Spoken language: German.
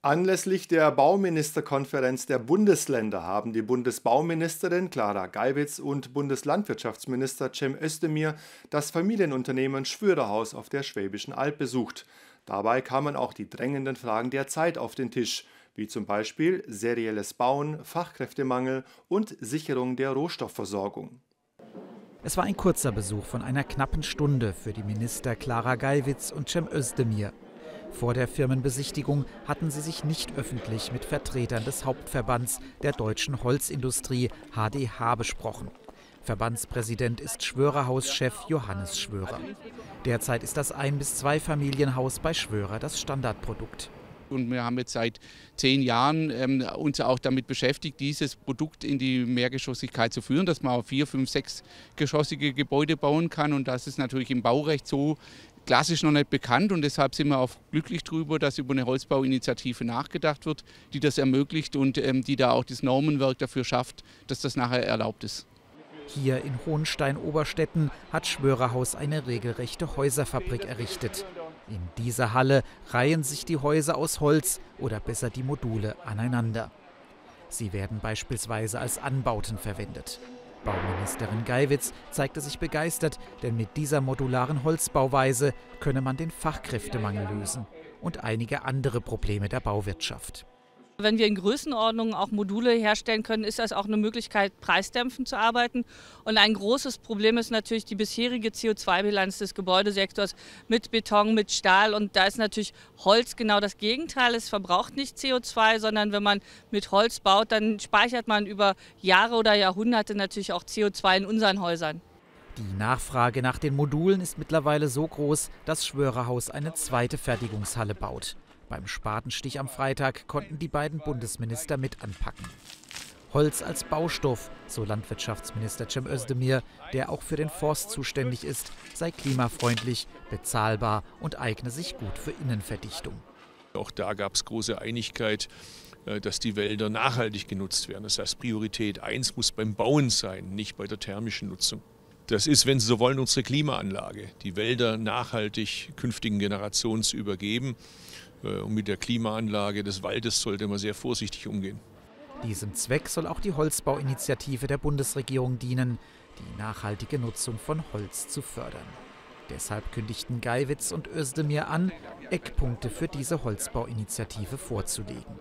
Anlässlich der Bauministerkonferenz der Bundesländer haben die Bundesbauministerin Clara Geiwitz und Bundeslandwirtschaftsminister Cem Özdemir das Familienunternehmen Schwörerhaus auf der Schwäbischen Alb besucht. Dabei kamen auch die drängenden Fragen der Zeit auf den Tisch, wie zum Beispiel serielles Bauen, Fachkräftemangel und Sicherung der Rohstoffversorgung. Es war ein kurzer Besuch von einer knappen Stunde für die Minister Clara Geiwitz und Cem Özdemir. Vor der Firmenbesichtigung hatten sie sich nicht öffentlich mit Vertretern des Hauptverbands der deutschen Holzindustrie HDH besprochen. Verbandspräsident ist Schwörerhauschef Johannes Schwörer. Derzeit ist das Ein- bis Zweifamilienhaus bei Schwörer das Standardprodukt. Und wir haben jetzt seit zehn Jahren ähm, uns auch damit beschäftigt, dieses Produkt in die Mehrgeschossigkeit zu führen, dass man auch vier, fünf, sechs geschossige Gebäude bauen kann. Und das ist natürlich im Baurecht so klassisch noch nicht bekannt und deshalb sind wir auch glücklich darüber, dass über eine Holzbauinitiative nachgedacht wird, die das ermöglicht und ähm, die da auch das Normenwerk dafür schafft, dass das nachher erlaubt ist. Hier in Hohenstein-Oberstetten hat Schwörerhaus eine regelrechte Häuserfabrik errichtet. In dieser Halle reihen sich die Häuser aus Holz oder besser die Module aneinander. Sie werden beispielsweise als Anbauten verwendet. Bauministerin Geiwitz zeigte sich begeistert, denn mit dieser modularen Holzbauweise könne man den Fachkräftemangel lösen und einige andere Probleme der Bauwirtschaft. Wenn wir in Größenordnungen auch Module herstellen können, ist das auch eine Möglichkeit, preisdämpfend zu arbeiten. Und ein großes Problem ist natürlich die bisherige CO2-Bilanz des Gebäudesektors mit Beton, mit Stahl. Und da ist natürlich Holz genau das Gegenteil. Es verbraucht nicht CO2, sondern wenn man mit Holz baut, dann speichert man über Jahre oder Jahrhunderte natürlich auch CO2 in unseren Häusern. Die Nachfrage nach den Modulen ist mittlerweile so groß, dass Schwörerhaus eine zweite Fertigungshalle baut. Beim Spatenstich am Freitag konnten die beiden Bundesminister mit anpacken. Holz als Baustoff, so Landwirtschaftsminister Cem Özdemir, der auch für den Forst zuständig ist, sei klimafreundlich, bezahlbar und eigne sich gut für Innenverdichtung. Auch da gab es große Einigkeit, äh, dass die Wälder nachhaltig genutzt werden. Das heißt, Priorität 1 muss beim Bauen sein, nicht bei der thermischen Nutzung. Das ist, wenn Sie so wollen, unsere Klimaanlage, die Wälder nachhaltig künftigen Generationen zu übergeben. Äh, und mit der Klimaanlage des Waldes sollte man sehr vorsichtig umgehen. Diesem Zweck soll auch die Holzbauinitiative der Bundesregierung dienen, die nachhaltige Nutzung von Holz zu fördern. Deshalb kündigten Geiwitz und Özdemir an, Eckpunkte für diese Holzbauinitiative vorzulegen.